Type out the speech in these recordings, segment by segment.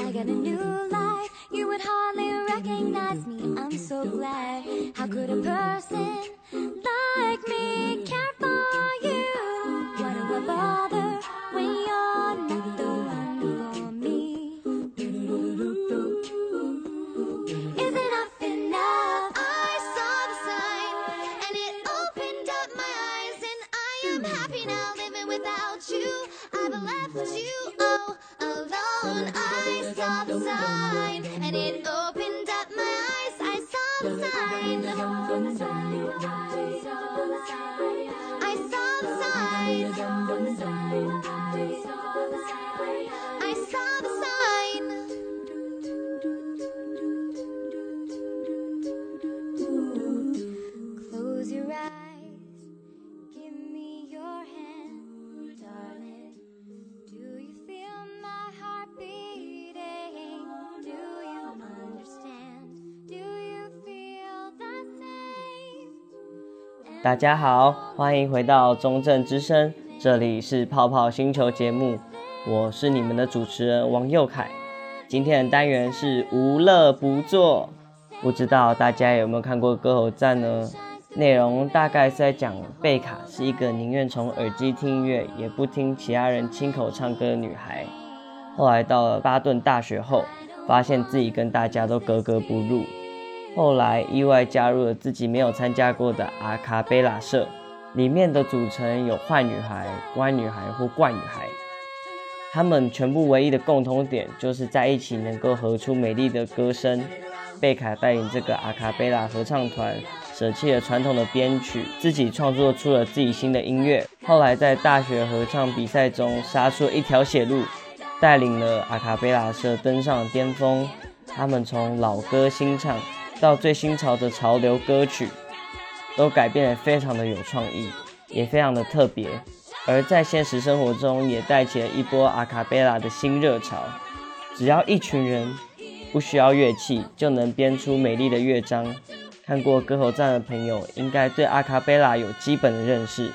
I got a new life, you would hardly recognize me, I'm so glad. How could a person like me care in the jungle. 大家好，欢迎回到中正之声，这里是泡泡星球节目，我是你们的主持人王佑凯。今天的单元是无乐不作，不知道大家有没有看过歌喉赞呢？内容大概是在讲贝卡是一个宁愿从耳机听音乐，也不听其他人亲口唱歌的女孩。后来到了巴顿大学后，发现自己跟大家都格格不入。后来意外加入了自己没有参加过的阿卡贝拉社，里面的组成有坏女孩、乖女孩或怪女孩。他们全部唯一的共同点就是在一起能够合出美丽的歌声。贝卡带领这个阿卡贝拉合唱团，舍弃了传统的编曲，自己创作出了自己新的音乐。后来在大学合唱比赛中杀出了一条血路，带领了阿卡贝拉社登上巅峰。他们从老歌新唱。到最新潮的潮流歌曲，都改变得非常的有创意，也非常的特别。而在现实生活中，也带起了一波阿卡贝拉的新热潮。只要一群人不需要乐器，就能编出美丽的乐章。看过歌喉赞的朋友，应该对阿卡贝拉有基本的认识。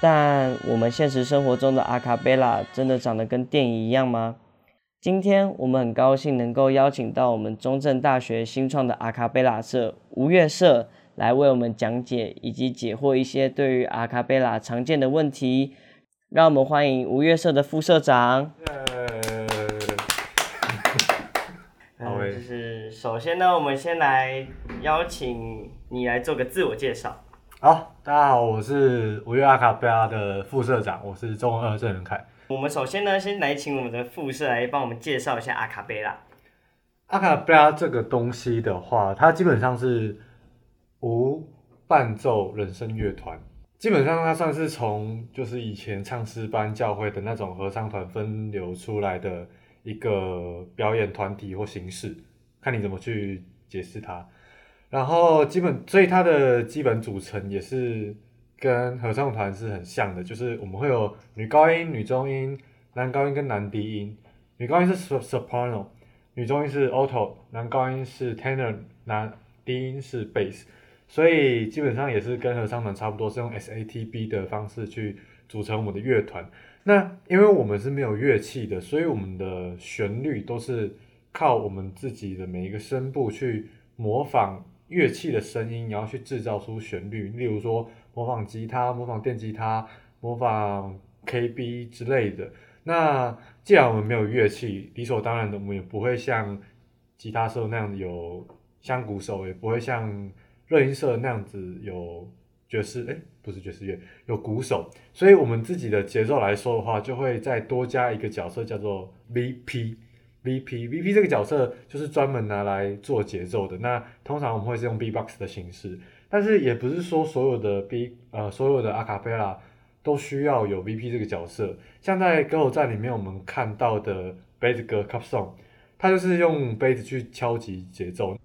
但我们现实生活中的阿卡贝拉，真的长得跟电影一样吗？今天我们很高兴能够邀请到我们中正大学新创的阿卡贝拉社吴月社来为我们讲解以及解惑一些对于阿卡贝拉常见的问题。让我们欢迎吴月社的副社长。好，就是首先呢，我们先来邀请你来做个自我介绍。好，大家好，我是无乐阿卡贝拉的副社长，我是钟二郑仁凯。我们首先呢，先来请我们的副社来帮我们介绍一下阿卡贝拉。阿卡贝拉这个东西的话，它基本上是无伴奏人声乐团，基本上它算是从就是以前唱诗班教会的那种合唱团分流出来的一个表演团体或形式，看你怎么去解释它。然后基本，所以它的基本组成也是。跟合唱团是很像的，就是我们会有女高音、女中音、男高音跟男低音。女高音是 soprano，女中音是 alto，男高音是 tenor，男低音是 bass。所以基本上也是跟合唱团差不多，是用 SATB 的方式去组成我们的乐团。那因为我们是没有乐器的，所以我们的旋律都是靠我们自己的每一个声部去模仿乐器的声音，然后去制造出旋律。例如说。模仿吉他，模仿电吉他，模仿 KB 之类的。那既然我们没有乐器，理所当然的，我们也不会像吉他社那样子有像鼓手，也不会像热音社那样子有爵士，诶、欸，不是爵士乐，有鼓手。所以，我们自己的节奏来说的话，就会再多加一个角色，叫做 VP。VP，VP 这个角色就是专门拿来做节奏的。那通常我们会是用 B-box 的形式。但是也不是说所有的 B 呃所有的阿卡贝拉都需要有 VP 这个角色，像在歌喉赞里面我们看到的杯子歌 Cup Song，它就是用杯子去敲击节奏。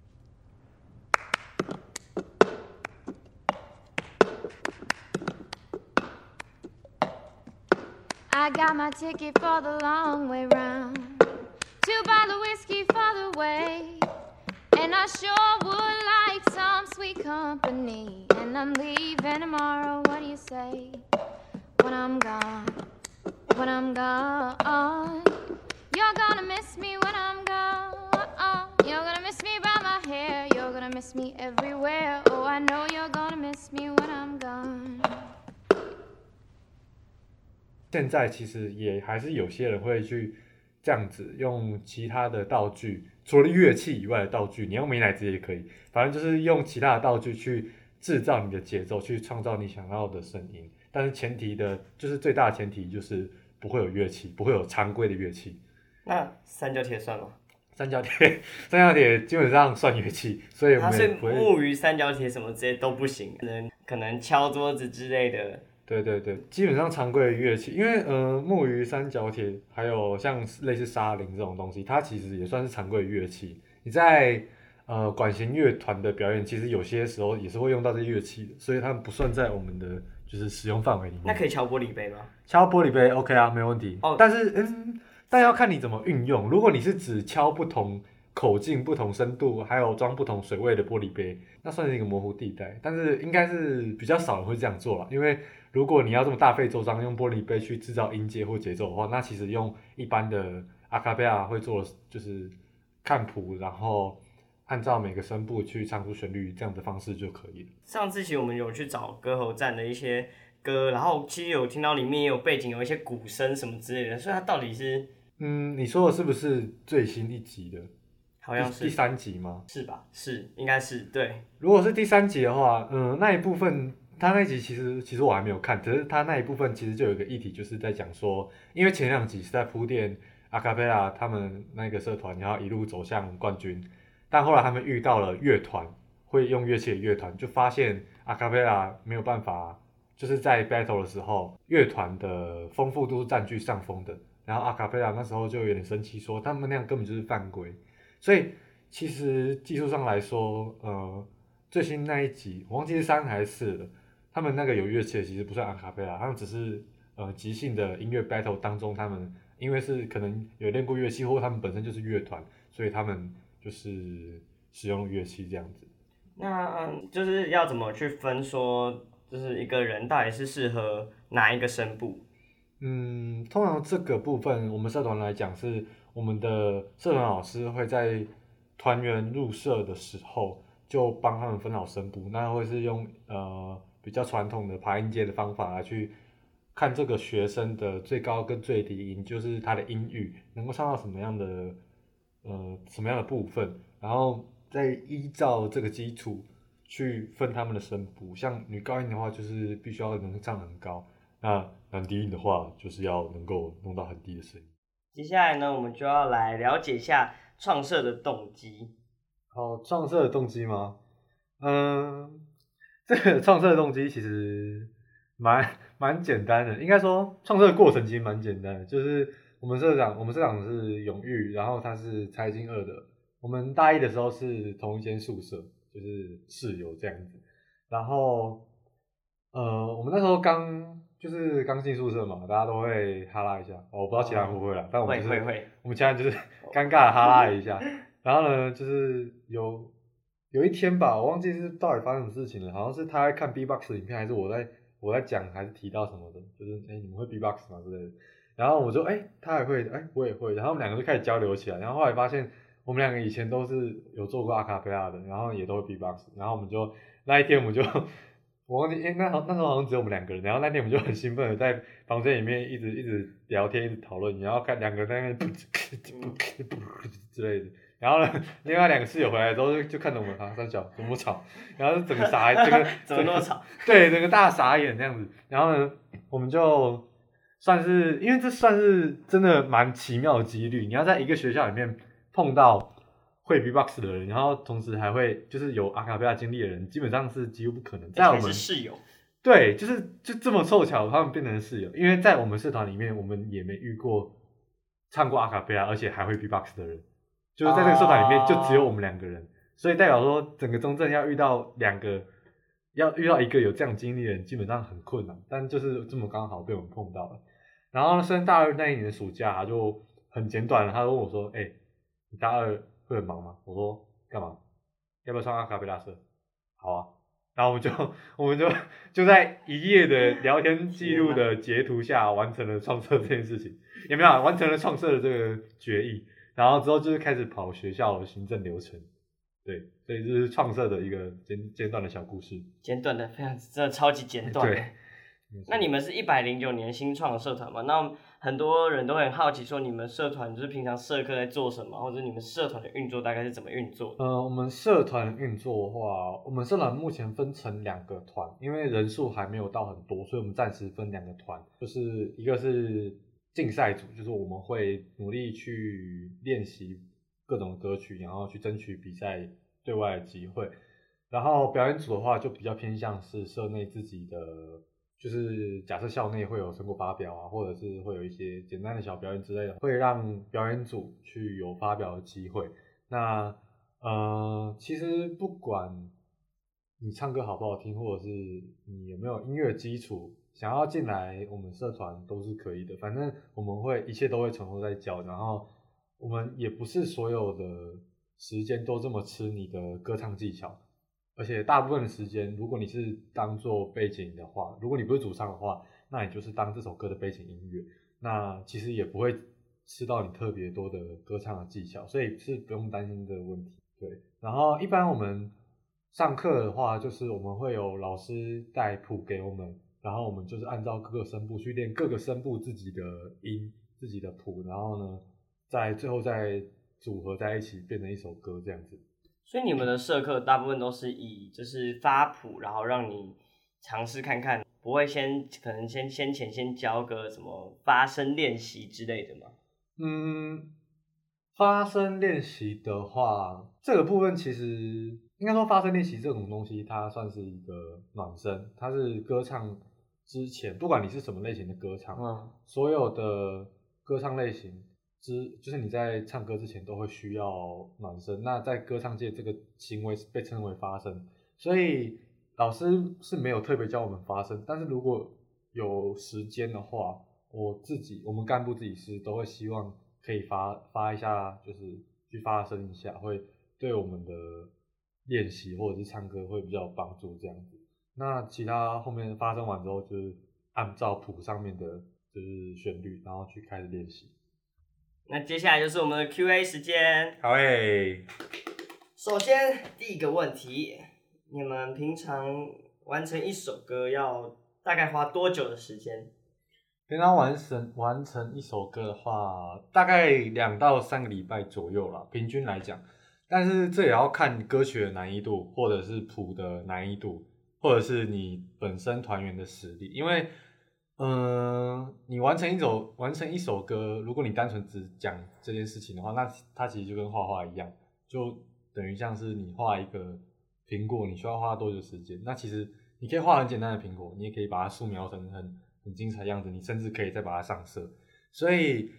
sweet company. And I'm leaving tomorrow. What do you say? When I'm gone, when I'm gone, you're gonna miss me when I'm gone. You're gonna miss me by my hair. You're gonna miss me everywhere. Oh, I know you're gonna miss me when I'm gone. 现在其实也还是有些人会去这样子用其他的道具， 除了乐器以外的道具，你用美乃滋也可以，反正就是用其他的道具去制造你的节奏，去创造你想要的声音。但是前提的，就是最大的前提就是不会有乐器，不会有常规的乐器。那三角铁算吗？三角铁，三角铁基本上算乐器，所以我们不会。木鱼、三角铁什么这些都不行，可能可能敲桌子之类的。对对对，基本上常规的乐器，因为呃木鱼、三角铁还有像类似沙铃这种东西，它其实也算是常规的乐器。你在呃管弦乐团的表演，其实有些时候也是会用到这些乐器的，所以它们不算在我们的就是使用范围里面。那可以敲玻璃杯吗？敲玻璃杯 OK 啊，没问题。哦，但是嗯。但要看你怎么运用。如果你是只敲不同口径、不同深度，还有装不同水位的玻璃杯，那算是一个模糊地带。但是应该是比较少人会这样做了，因为如果你要这么大费周章用玻璃杯去制造音阶或节奏的话，那其实用一般的阿卡贝拉会做，就是看谱，然后按照每个声部去唱出旋律这样的方式就可以了。上次其实我们有去找歌喉站的一些歌，然后其实有听到里面也有背景有一些鼓声什么之类的，所以它到底是？嗯，你说的是不是最新一集的？好像是第三集吗？是吧？是，应该是对。如果是第三集的话，嗯，那一部分他那一集其实其实我还没有看，可是他那一部分其实就有一个议题，就是在讲说，因为前两集是在铺垫阿卡贝拉他们那个社团，然后一路走向冠军，但后来他们遇到了乐团会用乐器的乐团，就发现阿卡贝拉没有办法，就是在 battle 的时候，乐团的丰富度是占据上风的。然后阿卡贝拉那时候就有点生气，说他们那样根本就是犯规。所以其实技术上来说，呃，最新那一集我忘记是三还是四了，他们那个有乐器的其实不算阿卡贝拉，他们只是呃即兴的音乐 battle 当中，他们因为是可能有练过乐器，或者他们本身就是乐团，所以他们就是使用乐器这样子。那嗯，就是要怎么去分说，就是一个人到底是适合哪一个声部？嗯，通常这个部分，我们社团来讲，是我们的社团老师会在团员入社的时候就帮他们分好声部，那会是用呃比较传统的爬音阶的方法来去看这个学生的最高跟最低音，就是他的音域能够唱到什么样的呃什么样的部分，然后再依照这个基础去分他们的声部。像女高音的话，就是必须要能唱很高。那男低音的话，就是要能够弄到很低的声音。接下来呢，我们就要来了解一下创社的动机。好，创社的动机吗？嗯，这个创社的动机其实蛮蛮简单的。应该说，创社的过程其实蛮简单的。就是我们社长，我们社长是永玉，然后他是财经二的。我们大一的时候是同一间宿舍，就是室友这样子。然后，呃，我们那时候刚。就是刚进宿舍嘛，大家都会哈拉一下。我不知道其他人会不会啦，但我们就是会会会我们其他人就是尴尬的哈拉一下。然后呢，就是有有一天吧，我忘记是到底发生什么事情了，好像是他在看 B-box 影片，还是我在我在讲，还是提到什么的，就是哎、你们会 B-box 吗之类的。然后我就哎、他也会哎、我也会，然后我们两个就开始交流起来。然后后来发现我们两个以前都是有做过阿卡贝拉的，然后也都会 B-box。然后我们就那一天我们就。我忘记，诶、欸，那好，那时候好像只有我们两个人。然后那天我们就很兴奋的在房间里面一直一直聊天，一直讨论，然后看两个人在那边噗噗噗噗之类的。然后呢，另外两个室友回来之后就就看着我们，啊，三小怎么吵？然后就整个傻，整个 怎么那么吵？对，整个大傻眼这样子。然后呢，我们就算是，因为这算是真的蛮奇妙的几率。你要在一个学校里面碰到。会 B-box 的人，然后同时还会就是有阿卡贝拉经历的人，基本上是几乎不可能。在我们室友，对，就是就这么凑巧，他们变成室友。因为在我们社团里面，我们也没遇过唱过阿卡贝拉，而且还会 B-box 的人。就是在这个社团里面，就只有我们两个人，所以代表说，整个中正要遇到两个，要遇到一个有这样经历的人，基本上很困难。但就是这么刚好被我们碰到了。然后升大二那一年的暑假，他就很简短了，他就问我说：“哎，你大二？”会很忙吗？我说干嘛？要不要上阿卡贝拉社？好啊。然后我们就我们就就在一夜的聊天 记录的截图下完成了创社这件事情，有没有完成了创社的这个决议？然后之后就是开始跑学校的行政流程，对，所以这是创社的一个简简短的小故事，简短的非常真的超级简短。对，那你们是一百零九年新创的社团嘛？那很多人都很好奇，说你们社团就是平常社课在做什么，或者你们社团的运作大概是怎么运作的？呃，我们社团运作的话，我们社团目前分成两个团，因为人数还没有到很多，所以我们暂时分两个团，就是一个是竞赛组，就是我们会努力去练习各种歌曲，然后去争取比赛对外的机会，然后表演组的话就比较偏向是社内自己的。就是假设校内会有成果发表啊，或者是会有一些简单的小表演之类的，会让表演组去有发表的机会。那呃，其实不管你唱歌好不好听，或者是你有没有音乐基础，想要进来我们社团都是可以的。反正我们会一切都会从头再教，然后我们也不是所有的时间都这么吃你的歌唱技巧。而且大部分的时间，如果你是当做背景的话，如果你不是主唱的话，那你就是当这首歌的背景音乐。那其实也不会吃到你特别多的歌唱的技巧，所以是不用担心这个问题。对，然后一般我们上课的话，就是我们会有老师带谱给我们，然后我们就是按照各个声部去练各个声部自己的音、自己的谱，然后呢，在最后再组合在一起变成一首歌这样子。所以你们的社课大部分都是以就是发谱，然后让你尝试看看，不会先可能先先前先教个什么发声练习之类的吗？嗯，发声练习的话，这个部分其实应该说发声练习这种东西，它算是一个暖身，它是歌唱之前，不管你是什么类型的歌唱，嗯，所有的歌唱类型。之就是你在唱歌之前都会需要暖身，那在歌唱界这个行为被称为发声，所以老师是没有特别教我们发声，但是如果有时间的话，我自己我们干部自己是都会希望可以发发一下，就是去发声一下，会对我们的练习或者是唱歌会比较有帮助这样子。那其他后面发生完之后，就是按照谱上面的就是旋律，然后去开始练习。那接下来就是我们的 Q&A 时间。好诶。首先第一个问题，你们平常完成一首歌要大概花多久的时间？平常完成完成一首歌的话，大概两到三个礼拜左右啦，平均来讲。但是这也要看歌曲的难易度，或者是谱的难易度，或者是你本身团员的实力，因为。嗯，你完成一首完成一首歌，如果你单纯只讲这件事情的话，那它其实就跟画画一样，就等于像是你画一个苹果，你需要花多久时间？那其实你可以画很简单的苹果，你也可以把它素描成很很精彩的样子，你甚至可以再把它上色。所以，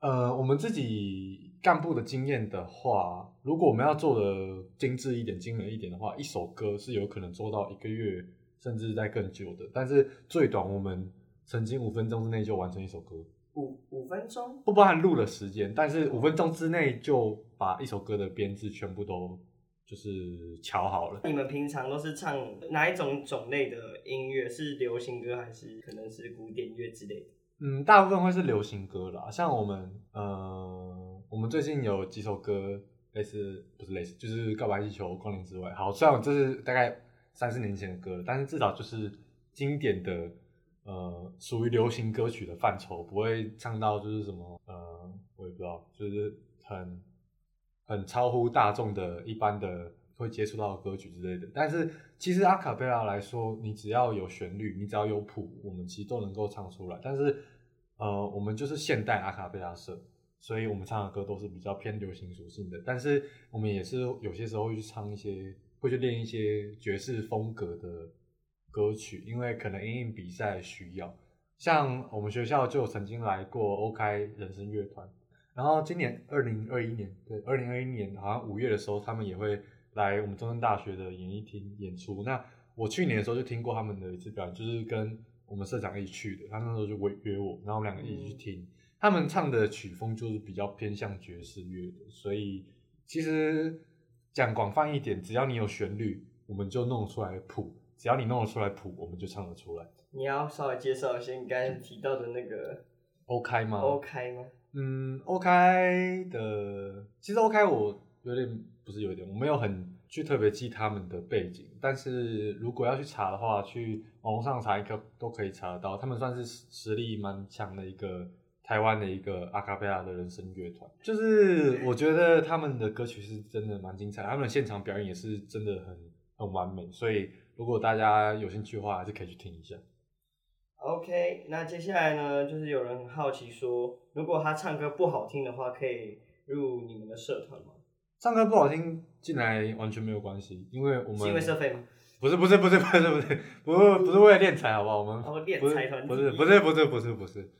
呃，我们自己干部的经验的话，如果我们要做的精致一点、精美一点的话，一首歌是有可能做到一个月，甚至在更久的。但是最短我们。曾经五分钟之内就完成一首歌，五五分钟不包含录的时间，但是五分钟之内就把一首歌的编制全部都就是敲好了。你们平常都是唱哪一种种类的音乐？是流行歌还是可能是古典乐之类的？嗯，大部分会是流行歌啦。像我们，呃，我们最近有几首歌类似，不是类似，就是《告白气球》《光年之外》。好，虽然这是大概三四年前的歌，但是至少就是经典的。呃，属于流行歌曲的范畴，不会唱到就是什么，呃，我也不知道，就是很很超乎大众的一般的会接触到的歌曲之类的。但是其实阿卡贝拉来说，你只要有旋律，你只要有谱，我们其实都能够唱出来。但是呃，我们就是现代阿卡贝拉社，所以我们唱的歌都是比较偏流行属性的。但是我们也是有些时候会去唱一些，会去练一些爵士风格的。歌曲，因为可能因应比赛需要，像我们学校就曾经来过 OK 人声乐团，然后今年二零二一年，对，二零二一年好像五月的时候，他们也会来我们中山大学的演艺厅演出。那我去年的时候就听过他们的一次表演，就是跟我们社长一起去的，他那时候就约我，然后我们两个一起去听，嗯、他们唱的曲风就是比较偏向爵士乐的，所以其实讲广泛一点，只要你有旋律。我们就弄出来谱，只要你弄得出来谱，我们就唱得出来。你要稍微介绍一下你刚才提到的那个 OK 吗？OK 吗？嗯，OK 的，其实 OK 我有点不是有点，我没有很去特别记他们的背景，但是如果要去查的话，去网络上查一个都可以查得到，他们算是实力蛮强的一个台湾的一个阿卡贝拉的人声乐团，就是我觉得他们的歌曲是真的蛮精彩，他们的现场表演也是真的很很完美，所以如果大家有兴趣的话，还是可以去听一下。OK，那接下来呢，就是有人很好奇说，如果他唱歌不好听的话，可以入你们的社团吗？唱歌不好听进来完全没有关系，因为我们是因为社费吗？不是不是不是不是不是不是不是为了练财好不好？我们哦敛财团不是不是不是不是不是，是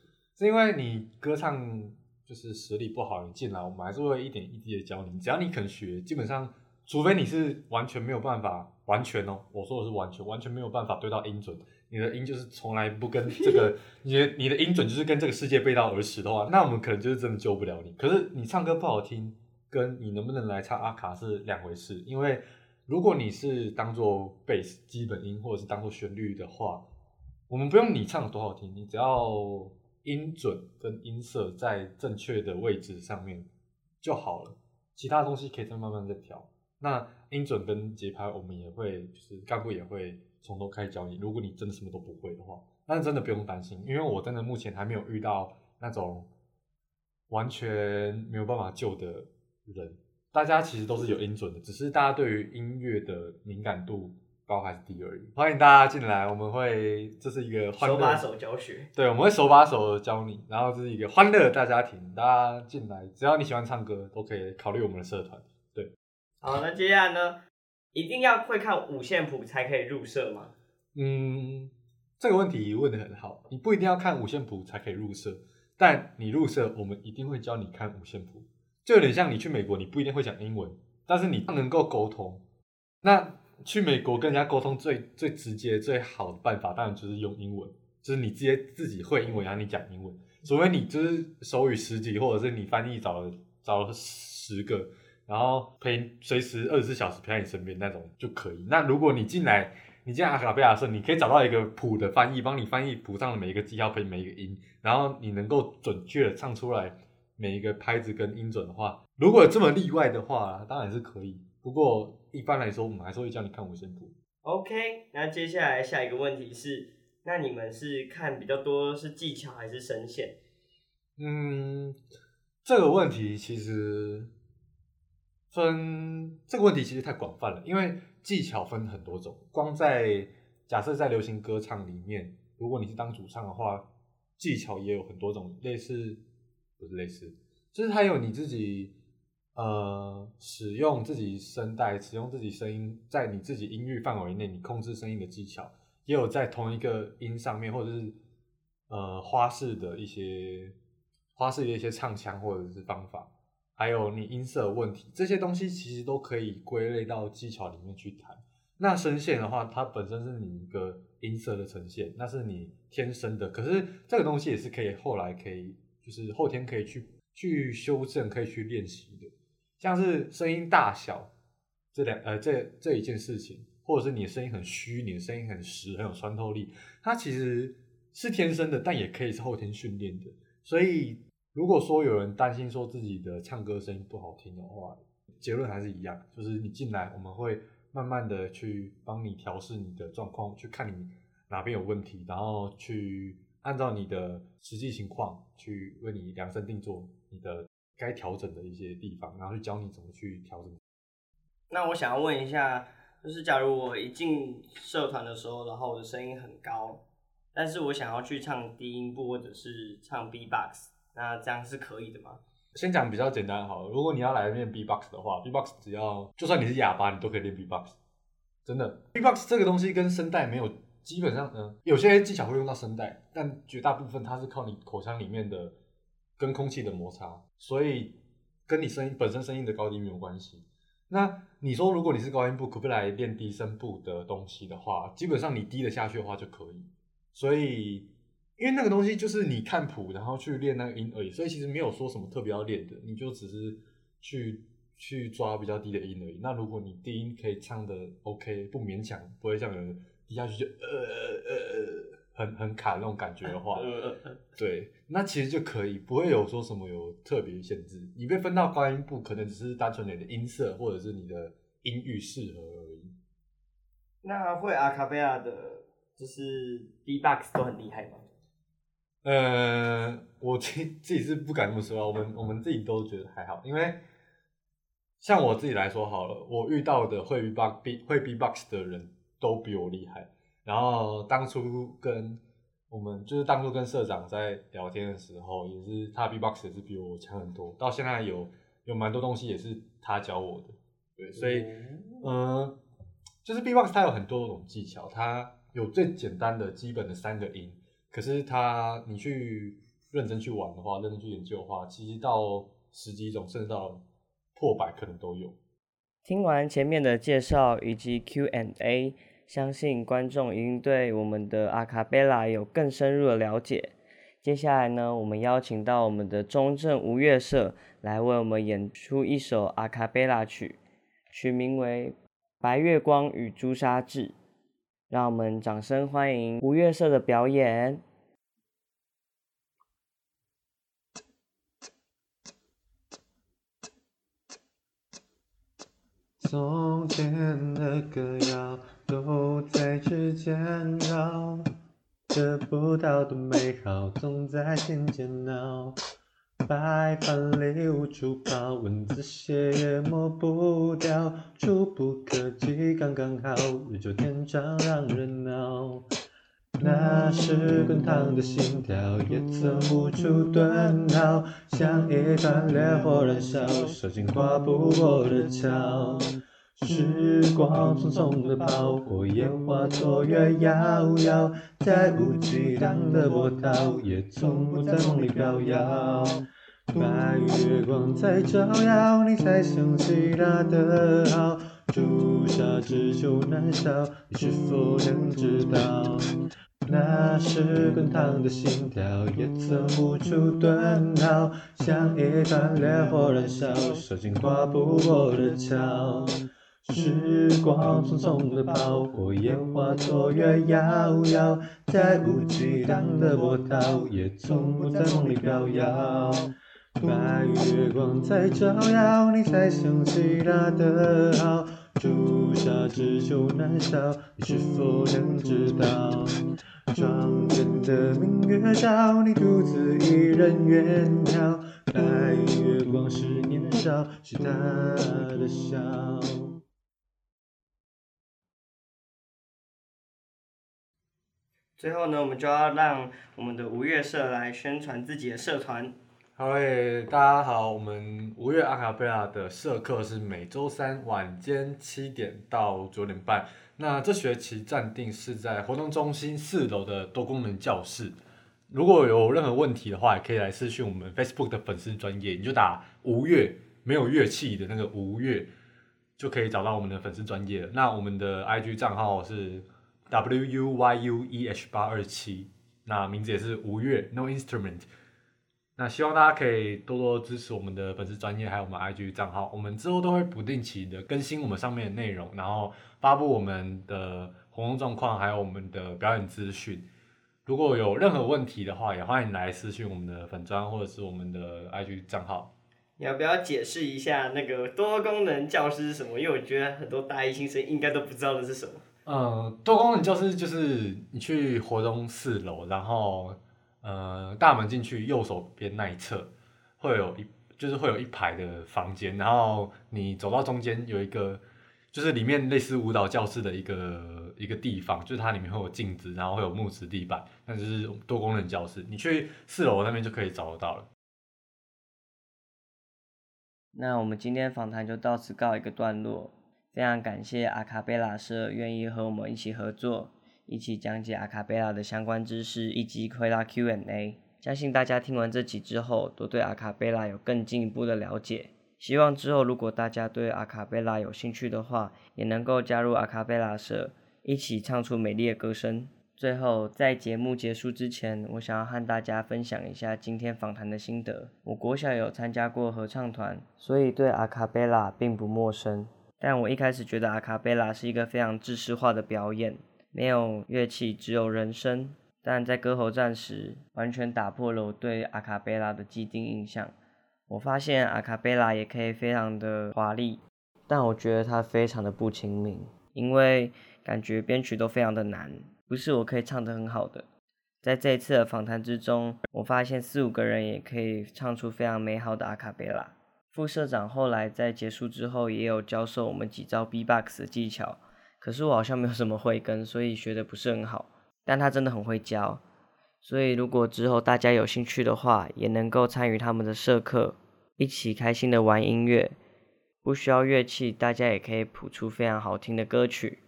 因为你歌唱就是实力不好，你进来我们还是会一点一滴的教你，只要你肯学，基本上除非你是完全没有办法完全哦，我说的是完全完全没有办法对到音准。你的音就是从来不跟这个，你的你的音准就是跟这个世界背道而驰的话，那我们可能就是真的救不了你。可是你唱歌不好听，跟你能不能来唱阿卡是两回事。因为如果你是当做贝斯基本音，或者是当做旋律的话，我们不用你唱多好听，你只要音准跟音色在正确的位置上面就好了。其他东西可以再慢慢再调。那音准跟节拍，我们也会，就是干部也会。从头开始教你。如果你真的什么都不会的话，那真的不用担心，因为我真的目前还没有遇到那种完全没有办法救的人。大家其实都是有音准的，只是大家对于音乐的敏感度高还是低而已。欢迎大家进来，我们会这是一个欢乐，手把手教学。对，我们会手把手教你，然后这是一个欢乐大家庭，大家进来，只要你喜欢唱歌，都可以考虑我们的社团。对，好，那接下来呢？一定要会看五线谱才可以入社吗？嗯，这个问题问的很好。你不一定要看五线谱才可以入社，但你入社，我们一定会教你看五线谱。就有点像你去美国，你不一定会讲英文，但是你能够沟通。那去美国跟人家沟通最最直接、最好的办法，当然就是用英文，就是你直接自己会英文，然后你讲英文。除非你就是手语十级，或者是你翻译找了找了十个。然后陪随时二十四小时陪在你身边那种就可以。那如果你进来，你进阿卡贝拉的时候，你可以找到一个谱的翻译，帮你翻译谱上的每一个记号配每一个音，然后你能够准确的唱出来每一个拍子跟音准的话，如果有这么例外的话，当然是可以。不过一般来说，我们还是会叫你看五线谱。OK，那接下来下一个问题是，那你们是看比较多是技巧还是声线？嗯，这个问题其实。分这个问题其实太广泛了，因为技巧分很多种。光在假设在流行歌唱里面，如果你是当主唱的话，技巧也有很多种，类似不是类似，就是还有你自己呃使用自己声带，使用自己声音，在你自己音域范围内，你控制声音的技巧，也有在同一个音上面，或者是呃花式的一些花式的一些唱腔或者是方法。还有你音色问题，这些东西其实都可以归类到技巧里面去谈。那声线的话，它本身是你一个音色的呈现，那是你天生的。可是这个东西也是可以后来可以，就是后天可以去去修正，可以去练习的。像是声音大小这两呃这这一件事情，或者是你的声音很虚，你的声音很实，很有穿透力，它其实是天生的，但也可以是后天训练的。所以。如果说有人担心说自己的唱歌声音不好听的话，结论还是一样，就是你进来，我们会慢慢的去帮你调试你的状况，去看你哪边有问题，然后去按照你的实际情况去为你量身定做你的该调整的一些地方，然后去教你怎么去调整。那我想要问一下，就是假如我一进社团的时候，然后我的声音很高，但是我想要去唱低音部或者是唱 B-box。那这样是可以的吗？先讲比较简单好了，如果你要来练 B-box 的话，B-box 只要就算你是哑巴，你都可以练 B-box。真的，B-box 这个东西跟声带没有，基本上嗯，有些技巧会用到声带，但绝大部分它是靠你口腔里面的跟空气的摩擦，所以跟你声音本身声音的高低没有关系。那你说如果你是高音部，可不可以来练低声部的东西的话，基本上你低得下去的话就可以。所以。因为那个东西就是你看谱，然后去练那个音而已，所以其实没有说什么特别要练的，你就只是去去抓比较低的音而已。那如果你低音可以唱的 OK，不勉强，不会像有人低下去就呃呃呃很很卡那种感觉的话，对，那其实就可以，不会有说什么有特别限制。你被分到高音部，可能只是单纯你的音色或者是你的音域适合而已。那会阿卡贝拉的，就是 B-box 都很厉害吗？呃，我自自己是不敢这么说啊，我们我们自己都觉得还好，因为像我自己来说好了，我遇到的会 B-box、会 B-box 的人都比我厉害。然后当初跟我们就是当初跟社长在聊天的时候，也是他 B-box 也是比我强很多，到现在有有蛮多东西也是他教我的，对，所以嗯。呃就是 B-box 它有很多种技巧，它有最简单的基本的三个音，可是它你去认真去玩的话，认真去研究的话，其实到十几种甚至到破百可能都有。听完前面的介绍以及 Q&A，相信观众已经对我们的阿卡贝拉有更深入的了解。接下来呢，我们邀请到我们的中正吴乐社来为我们演出一首阿卡贝拉曲，曲名为。白月光与朱砂痣，让我们掌声欢迎吴乐社的表演。从前的歌谣都在指尖绕，得不到的美好总在心间闹。白饭里无处跑，文字写也抹不掉，触不可及刚刚好，日久天长让人恼。那时滚烫的心跳也曾无处遁逃，像一团烈火燃烧，烧尽跨不过的桥。时光匆匆的跑过，烟花错月遥遥，再无激荡的波涛，也从不在梦里飘摇。白月光在照耀，你才想起他的好。朱砂痣久难消，你是否能知道？那时滚烫的心跳也曾无处遁逃，像一团烈火燃烧，烧进跨不过的桥。时光匆匆的跑过，烟花错月遥遥，再无激荡的波涛，也从不在梦里飘摇。白月光在照耀，你才想起他的好。朱砂痣久难消，你是否能知道？窗前的明月照，你独自一人远眺。白月光是年少，是他的笑。最后呢，我们就要让我们的吴乐社来宣传自己的社团。好诶，大家好，我们吴乐阿卡贝拉的社课是每周三晚间七点到九点半。那这学期暂定是在活动中心四楼的多功能教室。如果有任何问题的话，也可以来私讯我们 Facebook 的粉丝专业，你就打吴乐没有乐器的那个吴乐，就可以找到我们的粉丝专业了。那我们的 IG 账号是 W U Y U E H 八二七，那名字也是吴越 No Instrument。那希望大家可以多多支持我们的粉丝专业，还有我们 IG 账号，我们之后都会不定期的更新我们上面的内容，然后发布我们的活动状况，还有我们的表演资讯。如果有任何问题的话，也欢迎来私讯我们的粉专或者是我们的 IG 账号。你要不要解释一下那个多功能教室是什么？因为我觉得很多大一新生应该都不知道的是什么。嗯，多功能教室就是你去活动四楼，然后。呃，大门进去右手边那一侧会有一，就是会有一排的房间，然后你走到中间有一个，就是里面类似舞蹈教室的一个一个地方，就是它里面会有镜子，然后会有木质地板，那就是多功能教室。你去四楼那边就可以找得到了。那我们今天访谈就到此告一个段落，非常感谢阿卡贝拉社愿意和我们一起合作。一起讲解阿卡贝拉的相关知识，以及回答 Q&A。相信大家听完这集之后，都对阿卡贝拉有更进一步的了解。希望之后如果大家对阿卡贝拉有兴趣的话，也能够加入阿卡贝拉社，一起唱出美丽的歌声。最后，在节目结束之前，我想要和大家分享一下今天访谈的心得。我国小有参加过合唱团，所以对阿卡贝拉并不陌生。但我一开始觉得阿卡贝拉是一个非常制式化的表演，没有乐器，只有人声。但在歌喉战时，完全打破了我对阿卡贝拉的既定印象。我发现阿卡贝拉也可以非常的华丽，但我觉得它非常的不亲民，因为感觉编曲都非常的难，不是我可以唱得很好的。在这一次的访谈之中，我发现四五个人也可以唱出非常美好的阿卡贝拉。副社长后来在结束之后也有教授我们几招 B-box 的技巧，可是我好像没有什么慧根，所以学得不是很好。但他真的很会教，所以如果之后大家有兴趣的话，也能够参与他们的社课，一起开心的玩音乐，不需要乐器，大家也可以谱出非常好听的歌曲。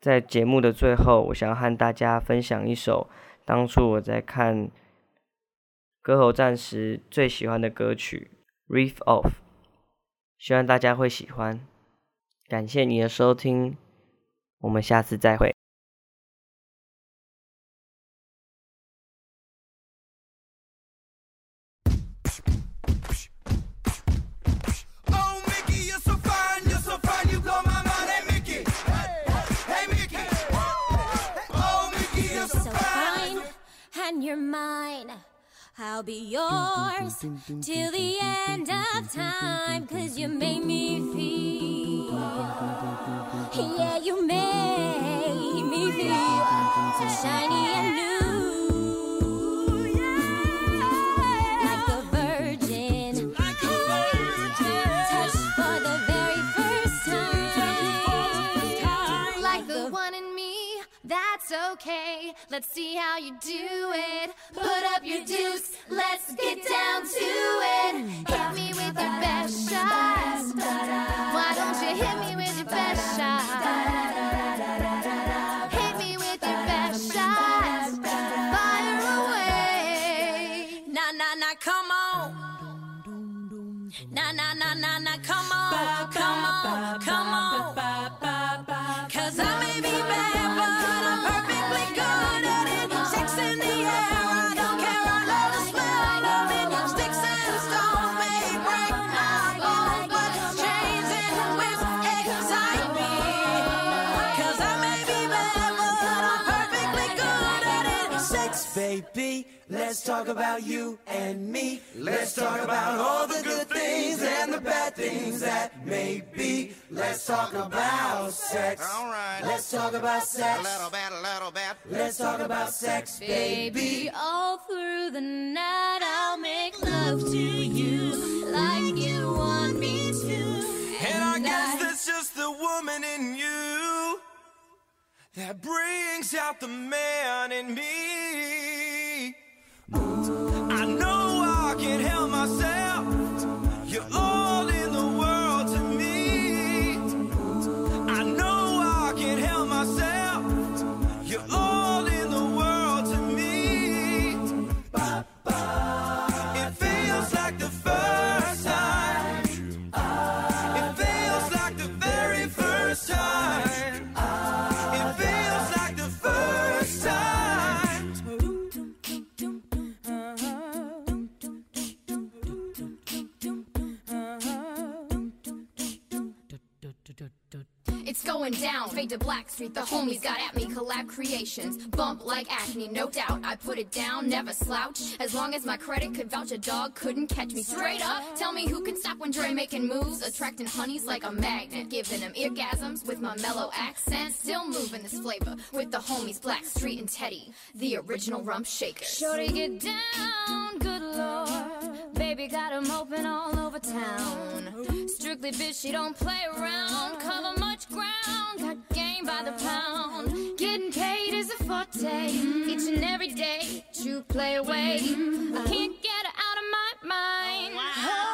在节目的最后，我想要和大家分享一首当初我在看歌喉战时最喜欢的歌曲《Riff Off》，希望大家会喜欢。感谢你的收听，我们下次再会。I'll be yours till the end of time. Cause you made me feel. Yeah, you made me feel so shiny and new. okay. Let's see how you do it. Put up your dukes, let's get down to it. Hit me with your best shot. Why don't you hit me with your best shot? Let's talk about you and me. Let's talk about all the good things and the bad things that may be. Let's talk about sex. All right. Let's talk about sex. A little bit, a little bit. Let's talk about sex, baby. All through the night, I'll make love to you like you want me to. And, and I guess I... that's just the woman in you that brings out the man in me. I know I can help myself. You're creations bump like acne, no doubt. I put it down, never slouch. As long as my credit could vouch, a dog couldn't catch me straight up. Tell me who can stop when Dre making moves, attracting honeys like a magnet, giving them orgasms with my mellow accent. Still moving this flavor with the homies Blackstreet and Teddy, the original rump shakers. Shorty get down, good lord. Baby got got 'em open all over town. Strictly bitch, she don't play around. Cover much ground, got Working by the pound, getting paid is a forte. Each and every day to play away. I can't get her out of my mind. Oh, wow.